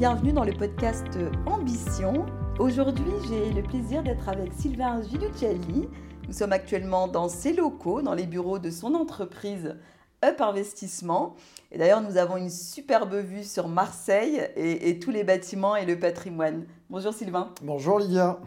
bienvenue dans le podcast Ambition. Aujourd'hui, j'ai le plaisir d'être avec Sylvain Gilucelli. Nous sommes actuellement dans ses locaux, dans les bureaux de son entreprise Up Investissement. Et d'ailleurs, nous avons une superbe vue sur Marseille et, tous les bâtiments et le patrimoine. Bonjour Sylvain. Bonjour Lydia.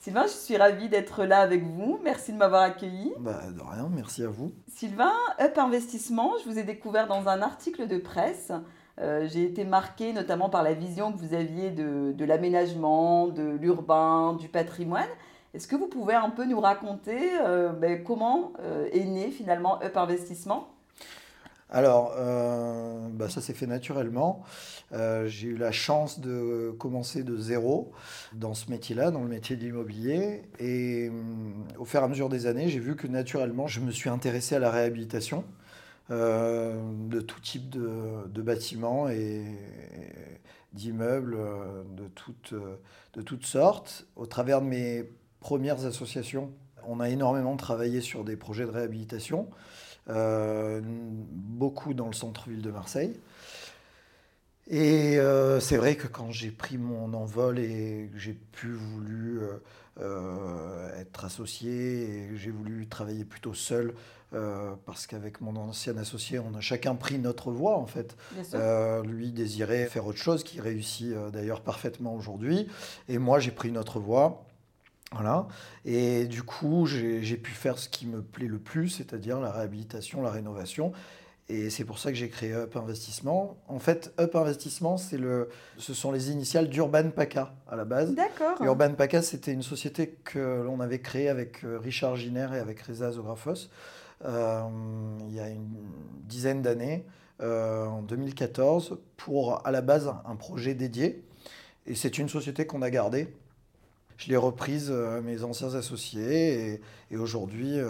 Sylvain, je suis ravie d'être là avec vous. Merci de m'avoir accueilli. Bah, de rien, merci à vous. Sylvain, Up Investissement, je vous ai découvert dans un article de presse. Euh, j'ai été marquée notamment par la vision que vous aviez de, l'aménagement, de l'urbain, du patrimoine. Est-ce que vous pouvez un peu nous raconter euh, ben, comment euh, est né finalement Up Investissement? Alors, bah, ça s'est fait naturellement. J'ai eu la chance de commencer de zéro dans ce métier-là, dans le métier de l'immobilier. Et euh, au fur et à mesure des années, j'ai vu que naturellement, je me suis intéressé à la réhabilitation de tout type de, bâtiments et, d'immeubles de toutes, de toutes sortes. Au travers de mes premières associations, on a énormément travaillé sur des projets de réhabilitation. Euh, beaucoup dans le centre-ville de Marseille. Et euh, c'est vrai que quand j'ai pris mon envol et que j'ai pu voulu euh, être associé et j'ai voulu travailler plutôt seul, parce qu'avec mon ancien associé, on a chacun pris notre voie en fait. lui désirait faire autre chose, qui réussit d'ailleurs parfaitement aujourd'hui, et moi j'ai pris notre voie. Voilà. Et du coup, j'ai pu faire ce qui me plaît le plus, c'est-à-dire la réhabilitation, la rénovation. Et c'est pour ça que j'ai créé Up Investissement. En fait, Up Investissement, le, ce sont les initiales d'Urban PACA à la base. D'accord. Urban PACA, c'était une société que l'on avait créée avec euh, Richard Giner et avec Reza Zographos euh, il y a une dizaine d'années, euh, en 2014, pour à la base un projet dédié. Et c'est une société qu'on a gardée je l'ai reprise à mes anciens associés et, aujourd'hui, euh,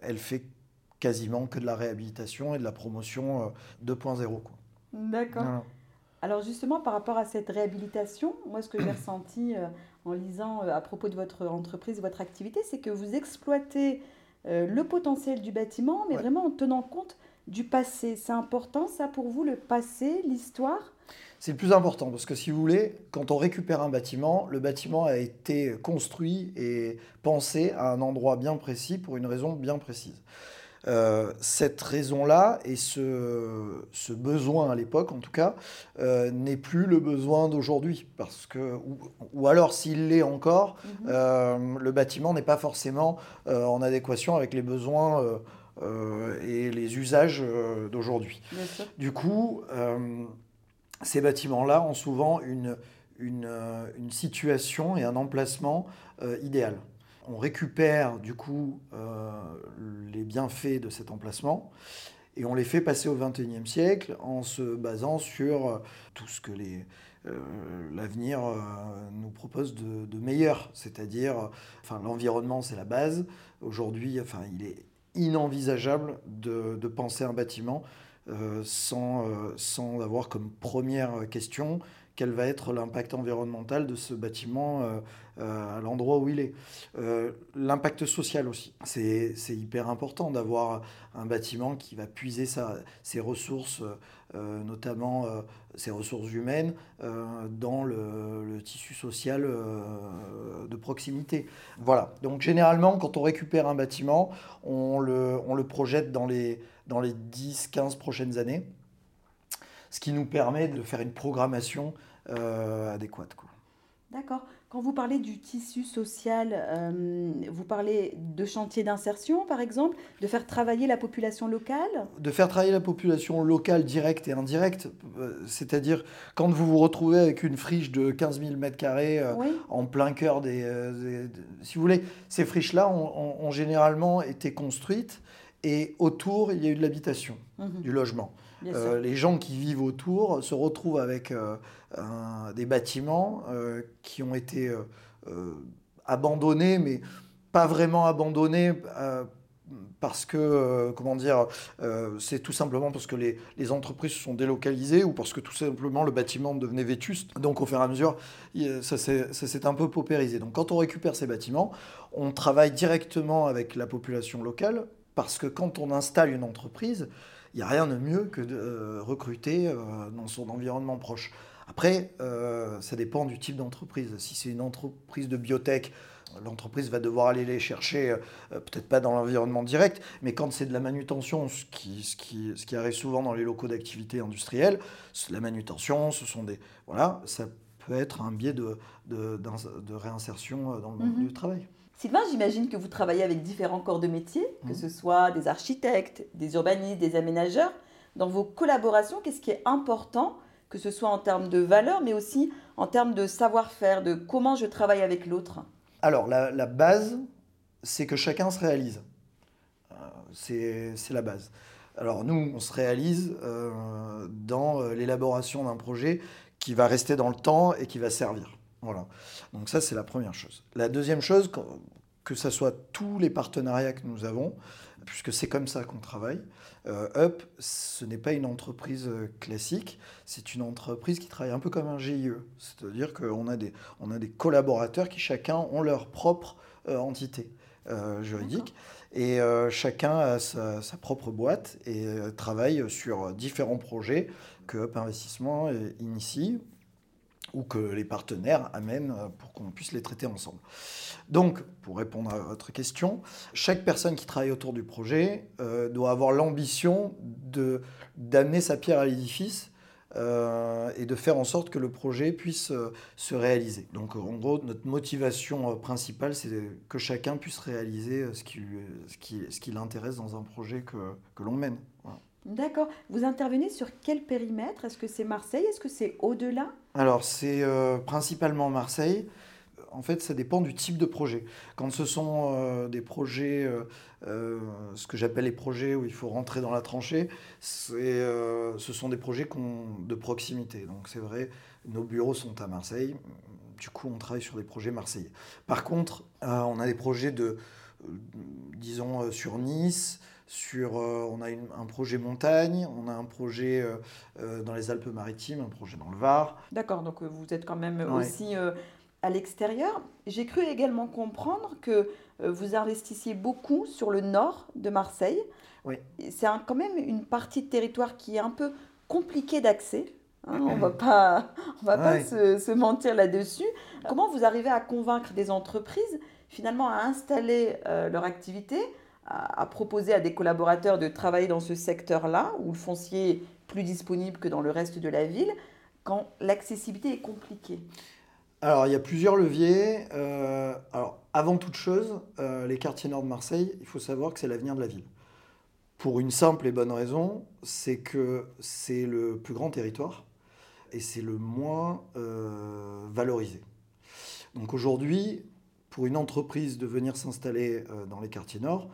elle fait quasiment que de la réhabilitation et de la promotion 2.0. Euh, D'accord. Alors justement, par rapport à cette réhabilitation, moi ce que j'ai ressenti euh, en lisant à propos de votre entreprise, votre activité, c'est que vous exploitez le potentiel du bâtiment, mais vraiment en tenant compte du passé. C'est important ça pour vous, le passé, l'histoire? C'est le plus important parce que si vous voulez, quand on récupère un bâtiment, le bâtiment a été construit et pensé à un endroit bien précis pour une raison bien précise. Euh, cette raison-là et ce, ce, besoin à l'époque, en tout cas, euh, n'est plus le besoin d'aujourd'hui. Parce que, ou, alors, s'il l'est encore, mhm. euh, le bâtiment n'est pas forcément en adéquation avec les besoins et les usages d'aujourd'hui. Du coup, ces bâtiments-là ont souvent une, une, situation et un emplacement euh, idéal. On récupère du coup euh, les bienfaits de cet emplacement et on les fait passer au XXIe siècle en se basant sur tout ce que l'avenir nous propose de, meilleur, c'est-à-dire, l'environnement c'est la base. Aujourd'hui, il est inenvisageable de, penser un bâtiment euh, euh, sans avoir comme première question quel va être l'impact environnemental de ce bâtiment euh, à l'endroit où il est. l'impact social aussi. C'est, hyper important d'avoir un bâtiment qui va puiser sa, ses ressources, notamment ses ressources humaines, dans le, le, tissu social de proximité. Voilà. Donc généralement, quand on récupère un bâtiment, on le, on le projette dans les dans les 10-15 prochaines années, ce qui nous permet de faire une programmation euh, adéquate. D'accord. Quand vous parlez du tissu social, euh, vous parlez de chantier d'insertion, par exemple, de faire travailler la population locale? De faire travailler la population locale directe et indirecte. Euh, c'est-à-dire, quand vous vous retrouvez avec une friche de 15 000 m2 en plein cœur des, Si vous voulez, ces friches-là ont, généralement été construites et autour, il y a eu de l'habitation, mhm. du logement. Euh, les gens qui vivent autour se retrouvent avec euh, des bâtiments euh, qui ont été abandonnés, mais pas vraiment abandonnés parce que, comment dire, c'est tout simplement parce que les, les, entreprises se sont délocalisées ou parce que tout simplement le bâtiment devenait vétuste. Donc au fur et à mesure, ça s'est un peu paupérisé. Donc quand on récupère ces bâtiments, on travaille directement avec la population locale parce que quand on installe une entreprise, il n'y a rien de mieux que de euh, recruter euh, dans son environnement proche. Après, ça dépend du type d'entreprise. Si c'est une entreprise de biotech, l'entreprise va devoir aller les chercher, euh, peut-être pas dans l'environnement direct, mais quand c'est de la manutention, ce qui, ce, qui, ce qui arrive souvent dans les locaux d'activité industrielle, la manutention, ce sont des... Voilà, ça peut être un biais de, de, de réinsertion euh, dans le monde mhm. du travail. Sylvain, j'imagine que vous travaillez avec différents corps de métier, que mhm. ce soit des architectes, des urbanistes, des aménageurs. Dans vos collaborations, qu'est-ce qui est important, que ce soit en termes de valeur, mais aussi en termes de savoir-faire, de comment je travaille avec l'autre? Alors, la, base, c'est que chacun se réalise. Euh, c'est la base. Alors, nous, on se réalise euh, dans euh, l'élaboration d'un projet qui va rester dans le temps et qui va servir. Voilà. Donc ça, c'est la première chose. La deuxième chose, que ce soit tous les partenariats que nous avons, puisque c'est comme ça qu'on travaille. Euh, Up, ce n'est pas une entreprise euh, classique, c'est une entreprise qui travaille un peu comme un GIE. C'est-à-dire qu'on a des, on a des collaborateurs qui chacun ont leur propre euh, entité juridique. Et chacun a sa, sa, propre boîte et travaille sur différents projets que Up Investissement initie ou que les partenaires amènent pour qu'on puisse les traiter ensemble. Donc, pour répondre à votre question, chaque personne qui travaille autour du projet euh, doit avoir l'ambition d'amener sa pierre à l'édifice euh, et de faire en sorte que le projet puisse euh, se réaliser. Donc en gros, notre motivation principale, c'est que chacun puisse réaliser ce qui, ce qui, ce qui l'intéresse dans un projet que, que l'on mène. D'accord. Vous intervenez sur quel périmètre? Est-ce que c'est Marseille? Est-ce que c'est au-delà? Alors c'est principalement Marseille en fait, ça dépend du type de projet. Quand ce sont euh, des projets, euh, euh, ce que j'appelle les projets où il faut rentrer dans la tranchée, ce sont des projets de proximité. Donc c'est vrai, nos bureaux sont à Marseille. Du coup, on travaille sur des projets marseillais. Par contre, on a des projets de, disons, sur Nice, sur, on a un projet montagne, on a un projet dans les Alpes-Maritimes, un projet dans le Var. D'accord, donc vous êtes quand même aussi à l'extérieur. J'ai cru également comprendre que euh, vous investissiez beaucoup sur le nord de Marseille. Oui. C'est quand même une partie de territoire qui est un peu compliquée d'accès. Hein. on va pas, on va pas se, mentir là-dessus. Comment vous arrivez à convaincre des entreprises finalement à installer euh, leur activité, à, proposer à des collaborateurs de travailler dans ce secteur-là où le foncier est plus disponible que dans le reste de la ville, quand l'accessibilité est compliquée alors, il y a plusieurs leviers. Euh, alors, avant toute chose, euh, les quartiers nord de Marseille, il faut savoir que c'est l'avenir de la ville. Pour une simple et bonne raison, c'est que c'est le plus grand territoire et c'est le moins euh, valorisé. Donc aujourd'hui, pour une entreprise de venir s'installer dans les quartiers nord,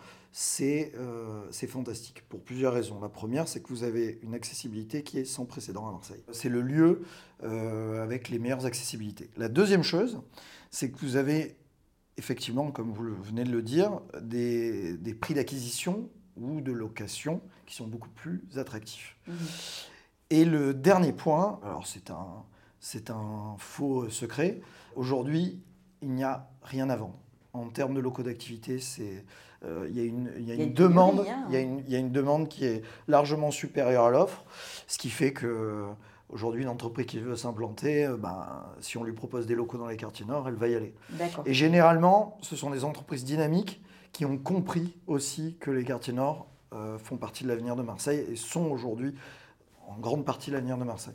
euh, c'est fantastique pour plusieurs raisons. La première, c'est que vous avez une accessibilité qui est sans précédent à Marseille. C'est le lieu euh, avec les meilleures accessibilités. La deuxième chose, c'est que vous avez effectivement, comme vous venez de le dire, des, des prix d'acquisition ou de location qui sont beaucoup plus attractifs. Mmh. Et le dernier point, alors c'est un, c'est un faux secret, aujourd'hui, il n'y a rien à vendre. En termes de locaux d'activité, c'est euh, il y a une, demande, il y, a une demande qui est largement supérieure à l'offre, ce qui fait que aujourd'hui, une entreprise qui veut s'implanter, euh, ben, si on lui propose des locaux dans les quartiers nord, elle va y aller. Et généralement, ce sont des entreprises dynamiques qui ont compris aussi que les quartiers nord euh, font partie de l'avenir de Marseille et sont aujourd'hui en grande partie l'avenir de Marseille.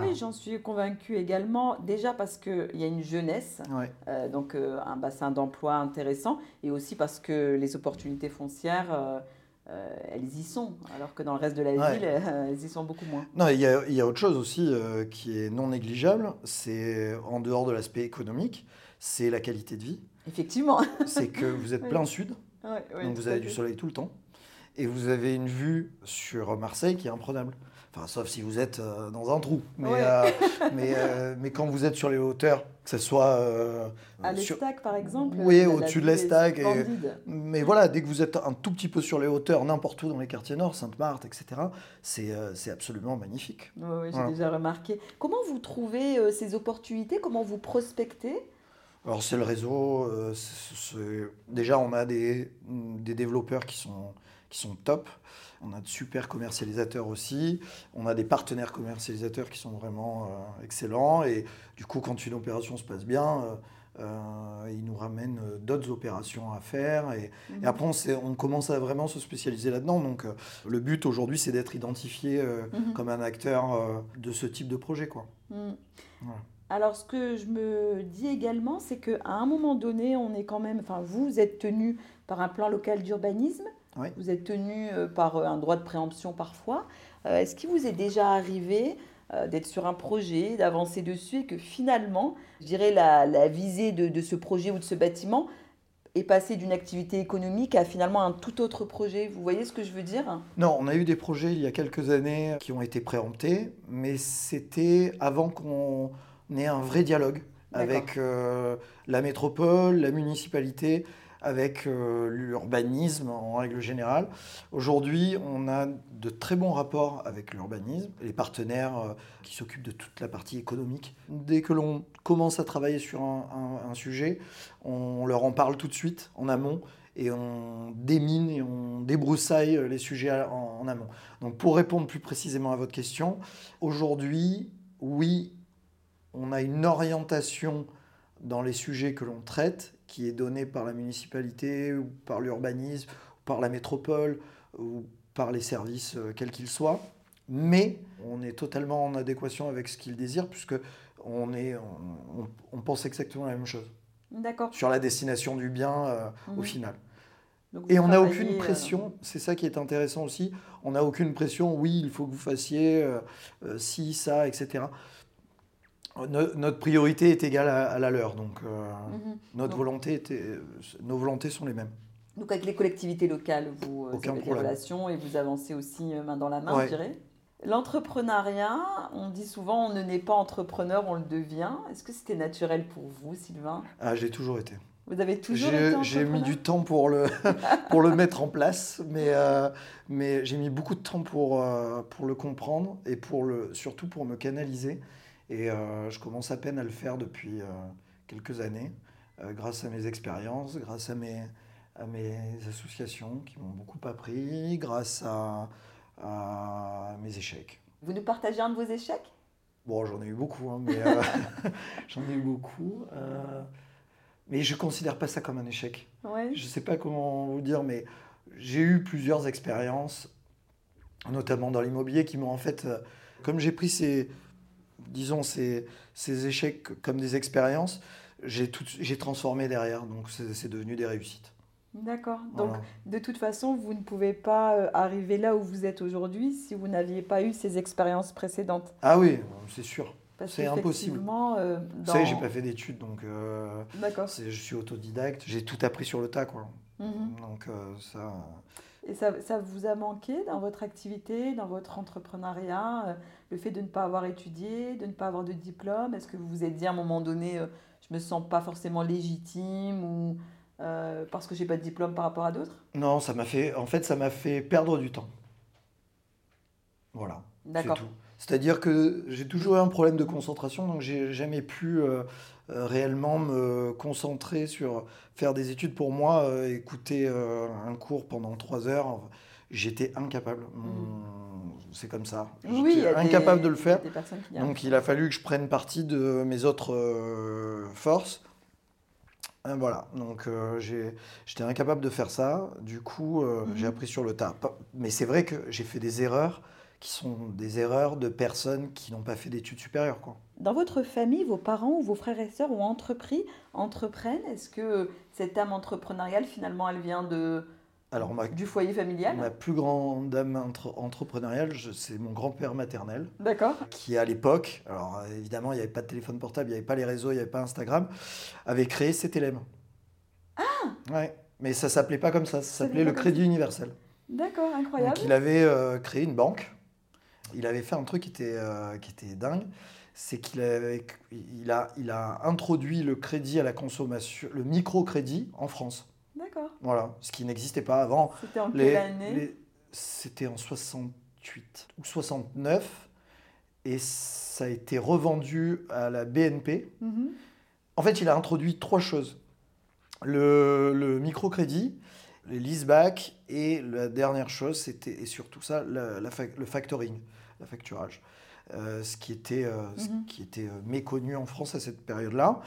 Oui, j'en suis convaincue également, déjà parce qu'il y a une jeunesse, euh, donc euh, un bassin d'emploi intéressant, et aussi parce que les opportunités foncières, euh, elles y sont, alors que dans le reste de la ville, elles y sont beaucoup moins. Non, il y a, il y a autre chose aussi qui est non négligeable, c'est en dehors de l'aspect économique, c'est la qualité de vie. Effectivement. c'est que vous êtes plein sud, donc vous avez du soleil tout le temps, et vous avez une vue sur Marseille qui est imprenable. Enfin, sauf si vous êtes euh, dans un trou. Mais, euh, mais, euh, mais, quand vous êtes sur les hauteurs, que ce soit. à l'Estac, par exemple Oui, au-dessus de l'Estac. Mais voilà, dès que vous êtes un tout petit peu sur les hauteurs, n'importe où dans les quartiers nord, Sainte-Marthe, etc., c'est absolument magnifique. Oui, j'ai déjà remarqué. Comment vous trouvez ces opportunités? Comment vous prospectez? Alors c'est le réseau. Déjà, on a des, des développeurs qui sont, qui sont top. On a de super commercialisateurs aussi. On a des partenaires commercialisateurs qui sont vraiment euh, excellents. Et du coup, quand une opération se passe bien, euh, euh, ils nous ramènent d'autres opérations à faire. Et, et après, on, commence à vraiment se spécialiser là-dedans. Donc, euh, le but aujourd'hui, c'est d'être identifié Mhm. comme un acteur de ce type de projet. Quoi. Voilà. Alors, ce que je me dis également, c'est qu'à un moment donné, on est quand même, enfin, vous êtes tenu par un plan local d'urbanisme, Oui. vous êtes tenu euh, par euh, un droit de préemption parfois. Euh, Est-ce qu'il vous est déjà arrivé d'être sur un projet, d'avancer dessus et que finalement, je dirais, la, la visée de, de ce projet ou de ce bâtiment est passée d'une activité économique à finalement un tout autre projet? Vous voyez ce que je veux dire? Non, on a eu des projets il y a quelques années qui ont été préemptés, mais c'était avant qu'on ait un vrai dialogue avec euh, la métropole, la municipalité, avec euh, l'urbanisme en règle générale. Aujourd'hui, on a de très bons rapports avec l'urbanisme, les partenaires euh, qui s'occupent de toute la partie économique. Dès que l'on commence à travailler sur un, sujet, on leur en parle tout de suite en amont et on démine et on débroussaille les sujets en amont. Donc pour répondre plus précisément à votre question, aujourd'hui, oui, on a une orientation dans les sujets que l'on traite qui est donnée par la municipalité ou par l'urbanisme, ou par la métropole ou par les services euh, quels qu'ils soient. Mais on est totalement en adéquation avec ce qu'ils désirent puisque on, est, on, on- on pense exactement la même chose D'accord. sur la destination du bien euh, au Mhm. final. Donc, Et on n'a aucune euh, pression, c'est ça qui est intéressant aussi, on n'a aucune pression, oui, il faut que vous fassiez euh, ci, ça, etc. No- notre priorité est égale à, à la leur, donc euh, mhm. notre Donc- volonté était, euh, nos volontés sont les mêmes. Donc avec les collectivités locales, vous euh, Aucun avez des problème. relations et vous avancez aussi main dans la main, Ouais. je dirais. L'entrepreneuriat, on dit souvent on ne naît pas entrepreneur, on le devient. Est-ce que c'était naturel pour vous, Sylvain? Ah, j'ai toujours été. Vous avez toujours été J'ai entrepreneur j'ai mis du temps pour le, pour le mettre en place, mais, euh, mais j'ai mis beaucoup de temps pour, euh, pour le comprendre et pour le, surtout pour me canaliser. Et euh, je commence à peine à le faire depuis euh, quelques années, euh, grâce à mes expériences, grâce à mes, à mes associations qui m'ont beaucoup appris, grâce à, à mes échecs. Vous nous partagez un de vos échecs? Bon, j'en ai eu beaucoup, hein, mais euh, j'en ai eu beaucoup. euh, mais je ne considère pas ça comme un échec. Je ne sais pas comment vous dire, mais j'ai eu plusieurs expériences, notamment dans l'immobilier, qui m'ont en fait, euh, comme j'ai pris ces, disons, ces, ces échecs comme des expériences, j'ai tout- j'ai transformé derrière, donc c'est c'est devenu des réussites. D'accord. Donc de toute façon, vous ne pouvez pas euh, arriver là où vous êtes aujourd'hui si vous n'aviez pas eu ces expériences précédentes. Ah oui, c'est sûr. Parce C'est impossible. euh, Vous savez, j'ai pas fait d'études, donc euh, D'accord. c'est- je suis autodidacte, j'ai tout appris sur le tas, quoi. Mhm. Donc euh, ça... Et ça, ça vous a manqué dans votre activité, dans votre entrepreneuriat, euh, le fait de ne pas avoir étudié, de ne pas avoir de diplôme? Est-ce que vous vous êtes dit à un moment donné, euh, je me sens pas forcément légitime ou euh, parce que j'ai pas de diplôme par rapport à d'autres? Non, ça m'a fait, en fait, ça m'a fait perdre du temps. Voilà. C'est D'accord. tout. C'est-à-dire que j'ai toujours eu un problème de concentration, donc j'ai jamais pu réellement me concentrer sur faire des études pour moi, euh, écouter euh, un cours pendant trois heures. J'étais incapable. Mon- C'est comme ça. Mm. Oui, J'étais des- incapable de le faire. Donc il a fallu que je prenne parti de mes autres euh, forces. Euh, voilà, donc euh, j'ai- j'étais incapable de faire ça. Du coup, euh, j'ai appris sur le tas. Mais c'est vrai que j'ai fait des erreurs qui sont des erreurs de personnes qui n'ont pas fait d'études supérieures. Quoi. Dans votre famille, vos parents ou vos frères et sœurs ont entrepris, entreprennent? Est-ce que cette âme entrepreneuriale, finalement, elle vient de, Alors ma, du foyer familial? ma plus grande âme entre- entrepreneuriale, c'est mon grand-père maternel. D'accord. qui à l'époque, alors évidemment il n'y avait pas de téléphone portable, il n'y avait pas les réseaux, il n'y avait pas Instagram, avait créé CTLM. Ah Ouais, mais ça s'appelait pas comme ça, ça s'appelait le Crédit Universel. D'accord, incroyable. Donc il avait euh, créé une banque, il avait fait un truc qui était, euh, qui était dingue, c'est qu'il il a, il a introduit le crédit à la consommation, le microcrédit en France. D'accord. Voilà, ce qui n'existait pas avant. C'était en quelle année C'était en 68 ou 69 et ça a été revendu à la BNP Mhm. En fait, il a introduit trois choses. Le, le microcrédit, les leaseback et la dernière chose, c'était et surtout ça, la, la le factoring, la facturage. Euh, ce qui était, euh, ce Mhm. qui était euh, méconnu en France à cette période-là.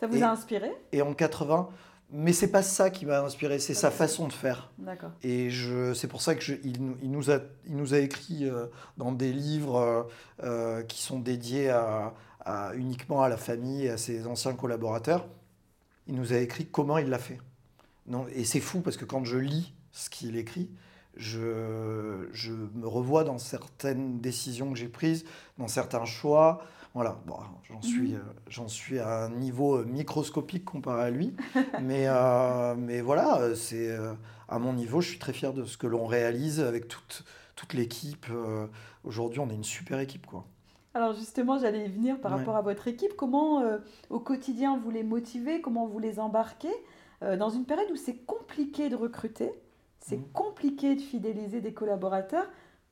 Ça vous Et- a inspiré? Et en 80, mais c'est pas ça qui m'a inspiré, c'est sa façon de faire. D'accord. Et c'est pour ça que je- il, nous- il nous a, il nous a écrit euh, dans des livres euh, qui sont dédiés à, à- uniquement à la famille et à ses anciens collaborateurs. Il nous a écrit comment il l'a fait. Non, et c'est fou parce que quand je lis ce qu'il écrit, je, je me revois dans certaines décisions que j'ai prises, dans certains choix. Voilà, bon, j'en suis, Mhm. euh, j'en suis à un niveau euh, microscopique comparé à lui. mais, euh, mais voilà, euh, c'est euh, à mon niveau, je suis très fier de ce que l'on réalise avec toute, toute l'équipe. Euh, Aujourd'hui, on est une super équipe. Quoi. Alors justement, j'allais y venir par Ouais. rapport à votre équipe. Comment euh, au quotidien vous les motivez? Comment vous les embarquez? Euh, dans une période où c'est compliqué de recruter, c'est Mhm. compliqué de fidéliser des collaborateurs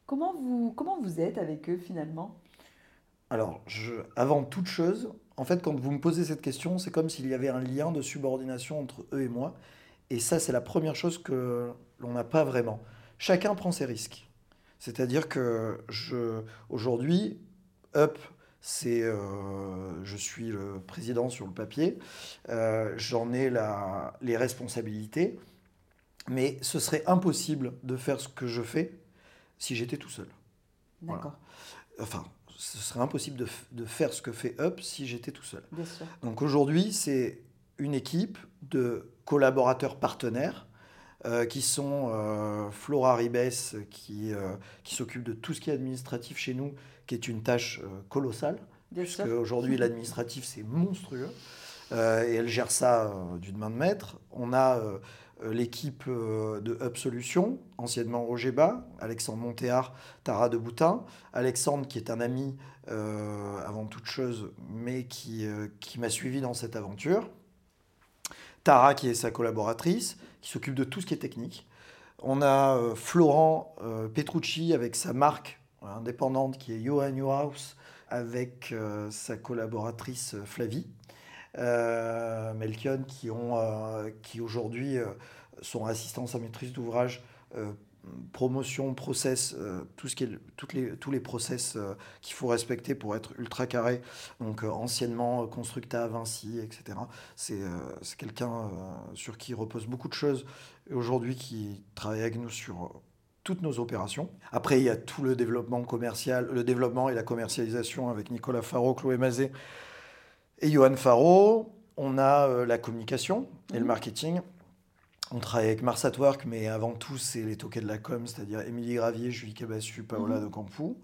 Comment vous, comment vous êtes avec eux finalement? Alors, je, avant toute chose, en fait, quand vous me posez cette question, c'est comme s'il y avait un lien de subordination entre eux et moi. Et ça, c'est la première chose que l'on n'a pas vraiment. Chacun prend ses risques. C'est-à-dire que je, aujourd'hui, Up, c'est, euh, je suis le président sur le papier, euh, j'en ai la, les responsabilités, mais ce serait impossible de faire ce que je fais si j'étais tout seul. Voilà. D'accord, Enfin, ce serait impossible de, de faire ce que fait Up si j'étais tout seul. bien sûr. Donc aujourd'hui, c'est une équipe de collaborateurs partenaires euh, qui sont euh, Flora Ribes, qui, euh, qui s'occupe de tout ce qui est administratif chez nous, qui est une tâche colossale, Bien puisque sûr. aujourd'hui l'administratif c'est monstrueux, et elle gère ça d'une main de maître. On a l'équipe de Solutions, anciennement Rogeba, Alexandre Montéard, Tara de Boutin, Alexandre qui est un ami euh, avant toute chose, mais qui, euh, qui m'a suivi dans cette aventure. Tara qui est sa collaboratrice, s'occupe de tout ce qui est technique. On a euh, Florent euh, Petrucci avec sa marque indépendante qui est Johan Newhouse avec euh, sa collaboratrice Flavie. Melchion qui, qui aujourd'hui sont assistants à maîtrise d'ouvrage, promotion, process, euh, tout ce qui est, toutes les, tous les process euh, qu'il faut respecter pour être ultra carré. Donc euh, anciennement Constructa, Vinci, etc. C'est quelqu'un sur qui repose beaucoup de choses et aujourd'hui qui travaille avec nous sur toutes nos opérations. Après, il y a tout le développement commercial, le développement et la commercialisation avec Nicolas Faro, Chloé Mazet et Johan Faro. On a la communication et le Mhm. marketing. On travaille avec Mars at Work, mais avant tout, c'est les toquets de la com, c'est-à-dire Émilie Gravier, Julie Cabassu, Paola Mhm. de Campou.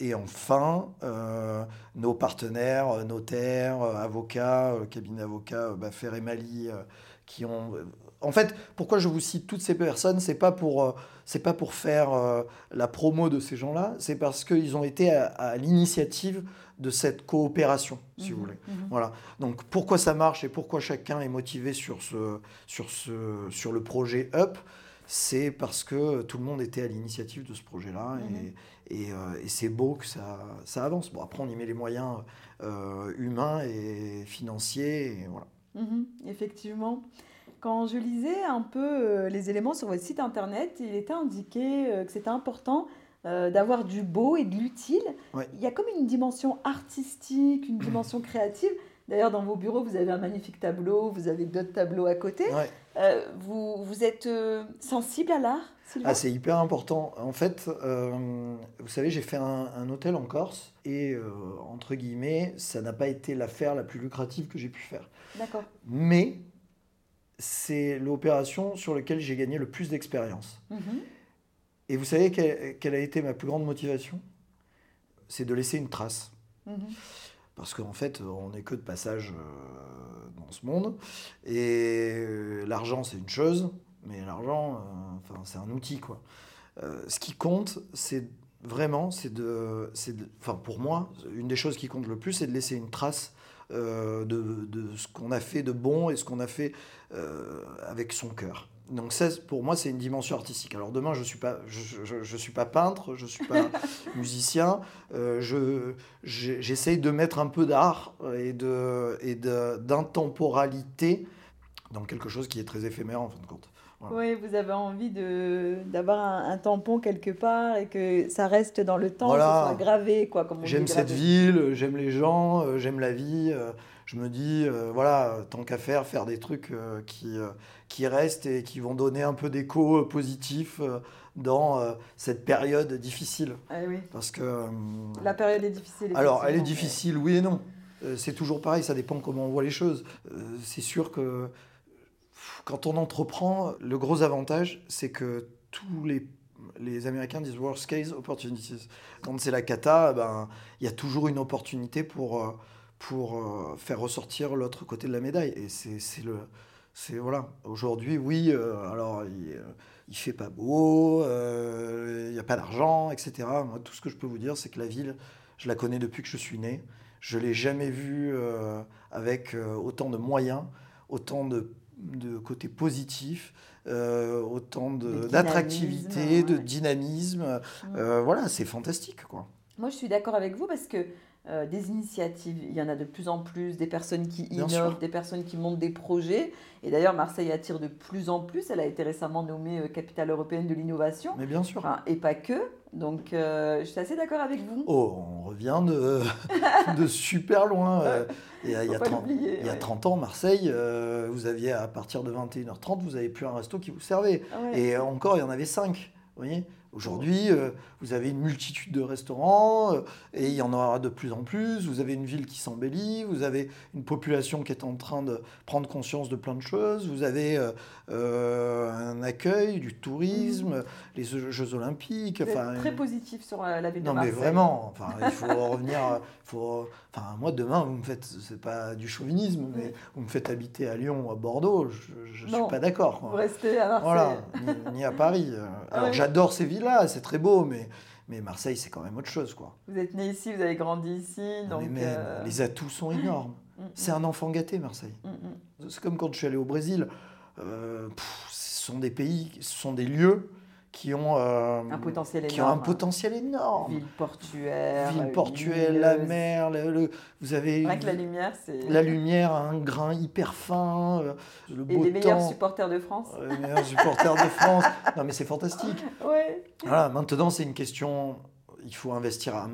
Et enfin, euh, nos partenaires, euh, notaires, euh, avocats, cabinet d'avocats, euh, Baffer et Mali, euh, qui ont. En fait, pourquoi je vous cite toutes ces personnes C'est pas pour, euh, c'est pas pour faire la promo de ces gens-là, c'est parce qu'ils ont été à, à l'initiative de cette coopération, si vous Mhm, voulez. mhm. Voilà. Donc pourquoi ça marche et pourquoi chacun est motivé sur, ce, sur, ce, sur le projet Up, c'est parce que tout le monde était à l'initiative de ce projet-là Mhm. et, et, euh, et c'est beau que ça, ça avance. Bon, après, on y met les moyens euh, humains et financiers. Et voilà. Mhm, effectivement. Quand je lisais un peu euh, les éléments sur votre site internet, il était indiqué que c'était important euh, d'avoir du beau et de l'utile. Ouais. Il y a comme une dimension artistique, une dimension créative. D'ailleurs, dans vos bureaux, vous avez un magnifique tableau, vous avez d'autres tableaux à côté. Ouais. Euh, vous, vous êtes euh, sensible à l'art, Ah, c'est hyper important. En fait, euh, vous savez, j'ai fait un, un hôtel en Corse et, entre guillemets, ça n'a pas été l'affaire la plus lucrative que j'ai pu faire. D'accord. Mais c'est l'opération sur laquelle j'ai gagné le plus d'expérience. Mhm. Et vous savez quelle, quelle a été ma plus grande motivation? C'est de laisser une trace. Mhm. Parce qu'en fait, on n'est que de passage euh, dans ce monde. Et euh, l'argent, c'est une chose, mais l'argent, euh, enfin, c'est un outil, quoi. Ce qui compte, c'est vraiment, c'est de, c'est de- enfin, pour moi, une des choses qui compte le plus, c'est de laisser une trace euh, de, de ce qu'on a fait de bon et ce qu'on a fait euh, avec son cœur. Donc ça, pour moi, c'est une dimension artistique. Alors demain, je ne suis, pas, je, je, je suis pas peintre, je ne suis pas musicien. Euh, je, j'essaye de mettre un peu d'art et, de, et de, d'intemporalité dans quelque chose qui est très éphémère en fin de compte. Oui, vous avez envie d'avoir un, tampon quelque part et que ça reste dans le temps, voilà. que soit gravé. J'aime cette ville, j'aime les gens, euh, j'aime la vie. Euh, je me dis, euh, voilà, tant qu'à faire, faire des trucs qui, qui restent et qui vont donner un peu d'écho positif dans cette période difficile. Ah oui. Parce que... la période est difficile. Alors, elle est difficile, oui et non. c'est toujours pareil, ça dépend comment on voit les choses. c'est sûr que quand on entreprend, le gros avantage, c'est que tous les, les Américains disent worst case opportunities. Quand c'est la cata, ben, il y a toujours une opportunité pour, euh, pour euh, faire ressortir l'autre côté de la médaille. Et c'est le. C'est voilà. Aujourd'hui, oui, euh, alors il, il fait pas beau, il n'y a pas d'argent, etc. Moi, tout ce que je peux vous dire, c'est que la ville, je la connais depuis que je suis né. Je l'ai jamais vue avec autant de moyens, autant de de côté positif, euh, autant d'attractivité, de, dynamisme. Euh, voilà, c'est fantastique. Quoi. Moi, je suis d'accord avec vous parce que euh, des initiatives, il y en a de plus en plus, des personnes qui innovent, des personnes qui montent des projets. Et d'ailleurs, Marseille attire de plus en plus. Elle a été récemment nommée capitale européenne de l'innovation. Mais bien sûr. et pas que. Donc, je suis assez d'accord avec vous. Oh, on revient de, de super loin. il y a, il y a 30, il y a 30 ans, Marseille, vous aviez à partir de 21h30, vous n'avez plus un resto qui vous servait. Ah et encore, il y en avait 5. Vous voyez Aujourd'hui, euh, vous avez une multitude de restaurants euh, et il y en aura de plus en plus. Vous avez une ville qui s'embellit, vous avez une population qui est en train de prendre conscience de plein de choses. Vous avez euh, un accueil, du tourisme, mmh. les Jeux Olympiques. Enfin, très positif sur la ville de Marseille. Non, mais vraiment, enfin, il faut revenir. Faut, enfin, moi, demain, vous me faites, c'est pas du chauvinisme, mais vous me faites habiter à Lyon ou à Bordeaux, je ne suis pas d'accord. Vous restez à Marseille. Voilà, ni, à Paris. Alors, j'adore ces villes là c'est très beau, mais, mais Marseille, c'est quand même autre chose. Quoi. Vous êtes né ici, vous avez grandi ici. Donc euh, Les atouts sont énormes. Mm, mm. c'est un enfant gâté, Marseille. Mm, c'est comme quand je suis allé au Brésil. Euh, ce sont des pays, ce sont des lieux qui ont, euh, un, potentiel qui ont un potentiel énorme. Ville portuaire. Ville portuaire, la mer, le, vous avez... La lumière, c'est... La lumière a un grain hyper fin, euh, le beau Et les meilleurs supporters de France. les meilleurs supporters de France. Non mais c'est fantastique. Ouais. Voilà, maintenant c'est une question il faut investir un,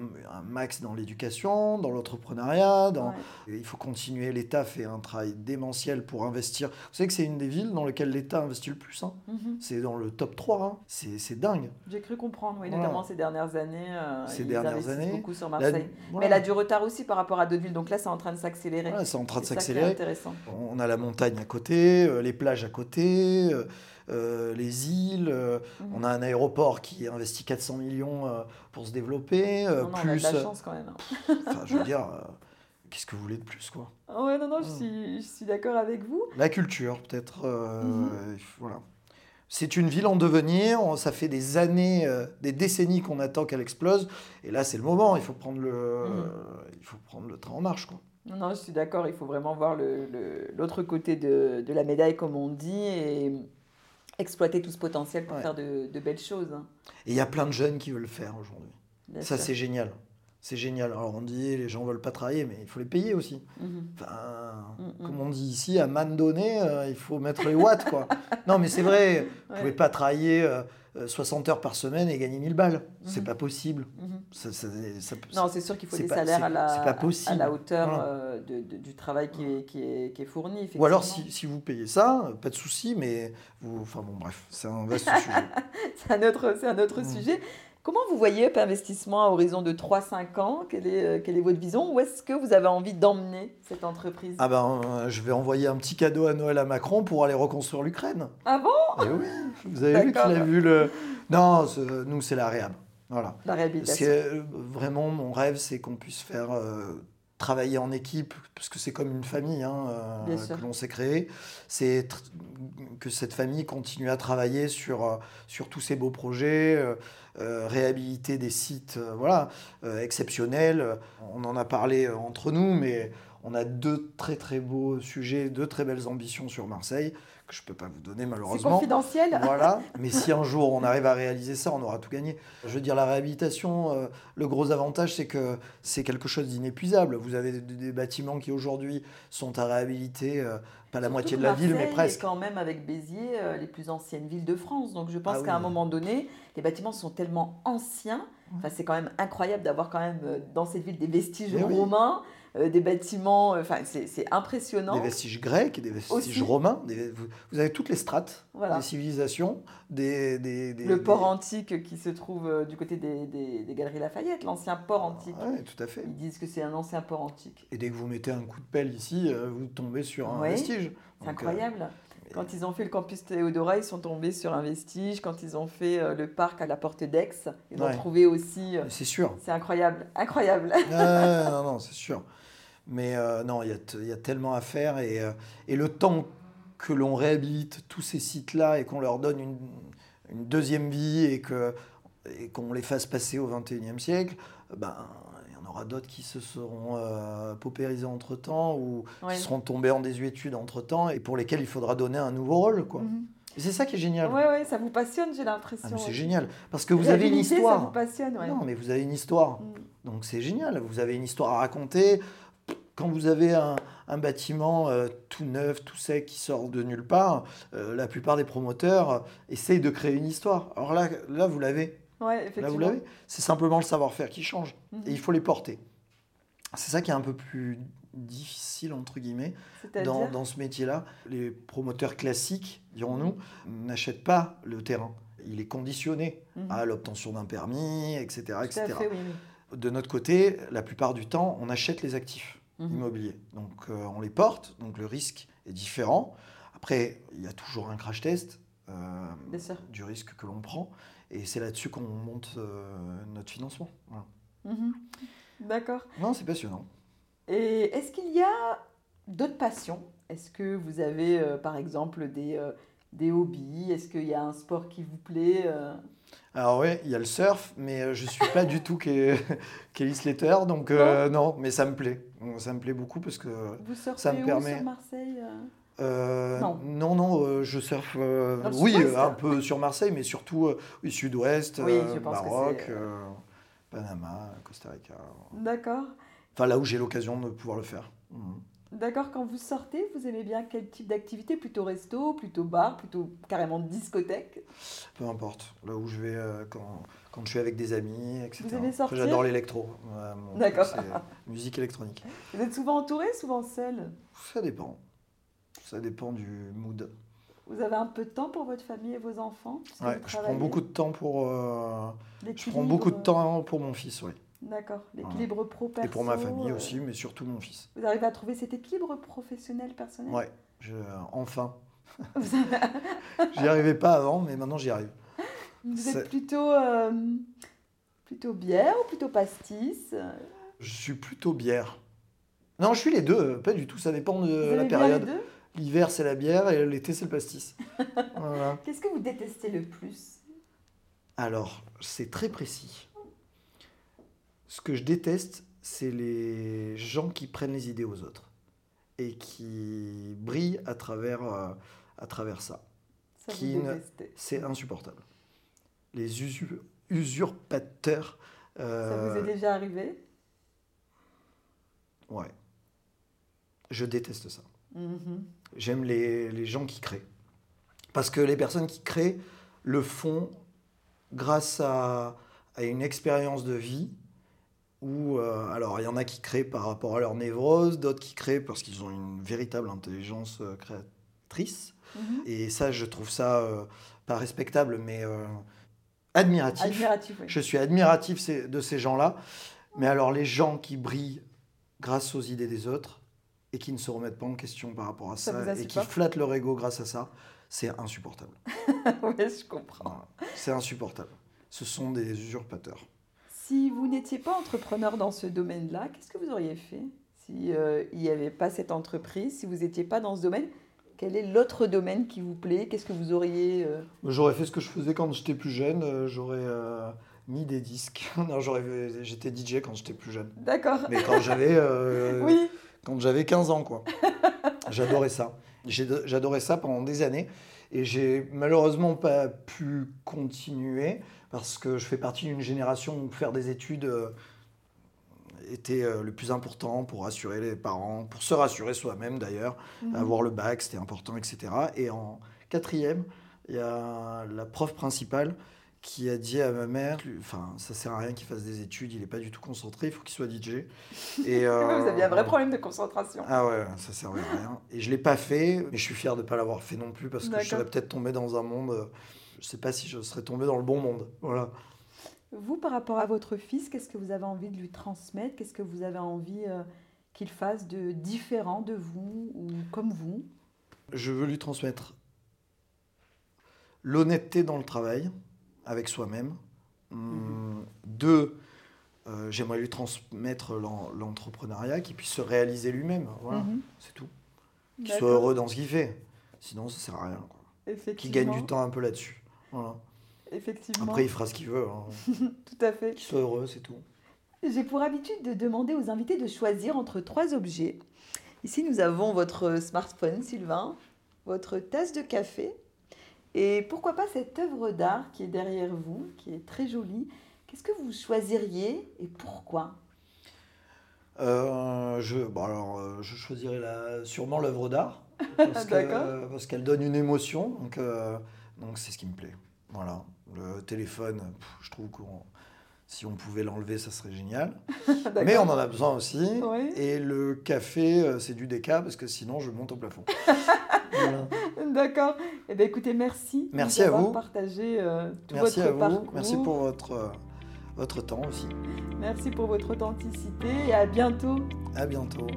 max dans l'éducation, dans l'entrepreneuriat. Dans... Il faut continuer. L'État fait un travail démentiel pour investir. Vous savez que c'est une des villes dans lesquelles l'État investit le plus. Hein. Mhm. C'est dans le top 3. Hein. C'est dingue. J'ai cru comprendre, oui, notamment ces dernières années. Euh, ces dernières années. beaucoup sur Marseille. Mais elle a du retard aussi par rapport à d'autres villes. Donc là, c'est en train de s'accélérer. c'est en train de s'accélérer. On a la montagne à côté, euh, les plages à côt,é euh, les îles. Euh, mhm. On a un aéroport qui investit 400 millions euh, pour se développer. plus, on a de la chance quand même. Enfin, je veux dire, qu'est-ce que vous voulez de plus quoi? Ouais, non, non, je suis, je suis d'accord avec vous. La culture, peut-être. Mhm. Voilà. C'est une ville en devenir, ça fait des années, des décennies qu'on attend qu'elle explose, et là c'est le moment, il faut prendre le, mhm. il faut prendre le train en marche. Quoi. Non, non, je suis d'accord, il faut vraiment voir l'autre le, côté de, de, la médaille, comme on dit, et exploiter tout ce potentiel pour faire de, belles choses. Hein. Et il y a plein de jeunes qui veulent le faire aujourd'hui. Ça, c'est génial. C'est génial. Alors on dit les gens veulent pas travailler, mais il faut les payer aussi. Mhm. Enfin, mm, mm. comme on dit ici, à man donné, euh, il faut mettre les watts. quoi. non, mais c'est vrai, vous ne pouvez pas travailler 60 euh, heures par semaine et gagner 1000 balles. C'est mhm. pas possible. Mhm. non, c'est sûr qu'il faut des salaires à la, à la hauteur euh, de, du travail qui est, qui est, qui est fourni. Ou alors, si, si, vous payez ça, pas de souci, mais vous. Enfin bon, bref, c'est un vaste sujet. c'est un autre, un autre mm. sujet. Comment vous voyez Up Investissement à horizon de 3-5 ans? Quelle est, euh, quelle est votre vision? Où est-ce que vous avez envie d'emmener cette entreprise? Ah ben, euh, je vais envoyer un petit cadeau à Noël à Macron pour aller reconstruire l'Ukraine. Ah bon? Eh oui, vous avez vu qu'il a vu le... Non, nous, c'est la réhab. Voilà. La réhabilitation. Euh, vraiment, mon rêve, c'est qu'on puisse faire travailler en équipe, parce que c'est comme une famille hein, que l'on s'est créé, c'est que cette famille continue à travailler sur, sur tous ces beaux projets, euh, réhabiliter des sites euh, voilà, euh, exceptionnels. On en a parlé entre nous, mais on a deux très très beaux sujets, deux très belles ambitions sur Marseille que je ne peux pas vous donner C'est malheureusement. confidentiel Voilà, mais si un jour on arrive à réaliser ça, on aura tout gagné. Je veux dire, la réhabilitation, euh, le gros avantage, c'est que c'est quelque chose d'inépuisable. Vous avez des, des bâtiments qui aujourd'hui sont à réhabiliter, euh, pas la moitié de la ville, mais Marseille est presque. quand même avec Béziers euh, les plus anciennes villes de France. Donc je pense Ah qu'à un moment donné, les bâtiments sont tellement anciens. Enfin, c'est quand même incroyable d'avoir quand même dans cette ville des vestiges Mais oui. Euh, des bâtiments. euh, Enfin, c'est impressionnant. Des vestiges grecs, des vestiges Aussi. romains. des- vous, vous avez toutes les strates Voilà. des civilisations, des, des, des- Le port antique qui se trouve euh, du côté des, Galeries Lafayette, l'ancien port antique. Ouais, tout à fait. Ils disent que c'est un ancien port antique. Et dès que vous mettez un coup de pelle ici, vous tombez sur un Oui, vestige. C'est euh, incroyable. Quand ils ont fait le campus Théodora, ils sont tombés sur un vestige. Quand ils ont fait le parc à la porte d'Aix, ils ont Ouais. trouvé aussi. c'est sûr. c'est incroyable, incroyable. Ah, non, non, c'est sûr. Mais euh, non, il y, y a tellement à faire. Et, euh, et le temps que l'on réhabilite tous ces sites-là et qu'on leur donne une, une deuxième vie et que et qu'on les fasse passer au XXIe siècle, ben, il y en aura d'autres qui se seront euh, paupérisés entre-temps ou Ouais. qui seront tombés en désuétude entre-temps et pour lesquels il faudra donner un nouveau rôle. Quoi. Mhm. C'est ça qui est génial. Ouais, ouais, ça vous passionne, j'ai Ah, l'impression. mais c'est génial. Parce que vous avez une histoire. Ça vous passionne, ouais. Non, mais vous avez une histoire. Mm. Donc c'est génial, vous avez une histoire à raconter. Quand vous avez un, un bâtiment euh, tout neuf, tout sec, qui sort de nulle part, euh, la plupart des promoteurs euh, essayent de créer une histoire. Alors là, là vous l'avez. Ouais, Là, vous l'avez. C'est simplement le savoir-faire qui change. Mhm. Et il faut les porter. C'est ça qui est un peu plus difficile, entre guillemets, dans, dans ce métier-là. Les promoteurs classiques, dirons-nous, n'achètent pas le terrain. Il est conditionné Mhm. à l'obtention d'un permis, etc. Etc. fait, oui, oui. De notre côté, la plupart du temps, on achète les actifs Mhm. immobiliers. Donc euh, on les porte, donc le risque est différent. Après, il y a toujours un crash test euh, du risque que l'on prend. Et c'est là-dessus qu'on monte euh, notre financement. Voilà. Mhm. D'accord. Non, c'est passionnant. Et est-ce qu'il y a d'autres passions? Est-ce que vous avez, par exemple, des, des hobbies Est-ce qu'il y a un sport qui vous plaît euh? Alors oui, il y a le surf, mais euh, je suis pas du tout Ke- Kelly Slater, donc euh, non, mais ça me plaît. Ça me plaît beaucoup parce que Vous surfez Ça me où permet- sur Marseille euh? Non. non, non, euh, je surfe, le oui, un peu sur Marseille, mais surtout sud-ouest, Oui, Maroc, Panama, Costa Rica. D'accord. Enfin, là où j'ai l'occasion de pouvoir le faire. Mhm. D'accord, quand vous sortez, vous aimez bien quel type d'activité? Plutôt resto, plutôt bar, plutôt carrément discothèque? Peu importe, là où je vais euh, quand, quand je suis avec des amis, etc. Vous aimez sortir? J'adore l'électro. Ouais, D'accord. musique électronique. Vous êtes souvent entouré, souvent seul? Ça dépend. Ça dépend du mood. Vous avez un peu de temps pour votre famille et vos enfants? Ouais, je prends beaucoup de temps pour. euh, je prends beaucoup de euh, temps pour mon fils, oui. D'accord, l'équilibre pro Et pour ma famille euh, aussi, mais surtout mon fils. Vous arrivez à trouver cet équilibre professionnel personnel? Ouais, je, enfin. Vous, avez- J'y arrivais pas avant, mais maintenant j'y arrive. vous êtes plutôt euh, plutôt bière ou plutôt pastis? Je suis plutôt bière. Non, je suis les deux, euh, pas du tout. Ça dépend de Vous la période. deux? L'hiver, c'est la bière et l'été, c'est le pastis. Voilà. Qu'est-ce que vous détestez le plus? Alors, c'est très précis. Ce que je déteste, c'est les gens qui prennent les idées aux autres et qui brillent à travers, euh, à travers ça. Ça. C'est insupportable. Les usu- usurpateurs. Ça euh, vous est déjà arrivé? Ouais. Je déteste ça. Mhm. J'aime les, les gens qui créent. Parce que les personnes qui créent le font grâce à, à une expérience de vie où, euh, alors il y en a qui créent par rapport à leur névrose, d'autres qui créent parce qu'ils ont une véritable intelligence euh, créatrice. Mhm. Et ça, je trouve ça euh, pas respectable, mais admiratif. Admiratif, oui. Je suis admiratif de ces gens-là. Mais alors, les gens qui brillent grâce aux idées des autres et qui ne se remettent pas en question par rapport à Ça ça, et qui flattent leur ego grâce à ça, c'est insupportable. oui, je comprends. C'est insupportable. Ce sont des usurpateurs. Si vous n'étiez pas entrepreneur dans ce domaine-là, qu'est-ce que vous auriez fait si euh, il n'y avait pas cette entreprise, si vous n'étiez pas dans ce domaine? Quel est l'autre domaine qui vous plaît? Qu'est-ce que vous auriez euh, J'aurais fait ce que je faisais quand j'étais plus jeune. euh, J'aurais euh, mis des disques. non, j'aurais, j'étais DJ quand j'étais plus jeune. D'accord. Mais quand j'avais, euh, Oui. quand j'avais 15 ans, quoi. J'adorais ça. J'adorais ça pendant des années. Et j'ai malheureusement pas pu continuer parce que je fais partie d'une génération où faire des études euh, était euh, le plus important pour rassurer les parents, pour se rassurer soi-même d'ailleurs. Mhm. Avoir le bac, c'était important, etc. Et en quatrième, il y a la prof principale qui a dit à ma mère, enfin, ça sert à rien qu'il fasse des études, il n'est pas du tout concentré, il faut qu'il soit DJ. Et, euh, Vous aviez un vrai problème de concentration. Ah ouais, ça servait à rien. Et je l'ai pas fait, mais je suis fier de ne pas l'avoir fait non plus parce que je serais peut-être tombé dans un monde, euh, je sais pas si je serais tombé dans le bon monde. Voilà. Vous, par rapport à votre fils, qu'est-ce que vous avez envie de lui transmettre? Qu'est-ce que vous avez envie euh, qu'il fasse de différent de vous ou comme vous? Je veux lui transmettre l'honnêteté dans le travail avec soi-même. Hum, deux, euh, j'aimerais lui transmettre l'entrepreneuriat, qu'il puisse se réaliser lui-même. Voilà, mhm. c'est tout. Qu'il soit heureux dans ce qu'il fait. Sinon, ça sert à rien. Qu'il gagne du temps un peu là-dessus. Voilà. Effectivement. Après, il fera ce qu'il veut. Hein. tout à fait. Qu'il soit heureux, c'est tout. J'ai pour habitude de demander aux invités de choisir entre trois objets. Ici, nous avons votre smartphone, Sylvain, votre tasse de café et pourquoi pas cette œuvre d'art qui est derrière vous, qui est très jolie. Qu'est-ce que vous choisiriez et pourquoi? Euh, je, bon alors, euh, je choisirais la, sûrement l'œuvre d'art parce, parce qu'elle donne une émotion, donc euh, donc c'est ce qui me plaît. Voilà, le téléphone, je trouve que si on pouvait l'enlever, ça serait génial. Mais on en a besoin aussi. Et le café, c'est du déca parce que sinon je monte au plafond. D'accord. Eh bien, écoutez, merci. Merci à vous. Partagé euh, tout merci votre à vous. Parcours. Merci pour votre, euh, votre temps aussi. Merci pour votre authenticité et à bientôt. À bientôt.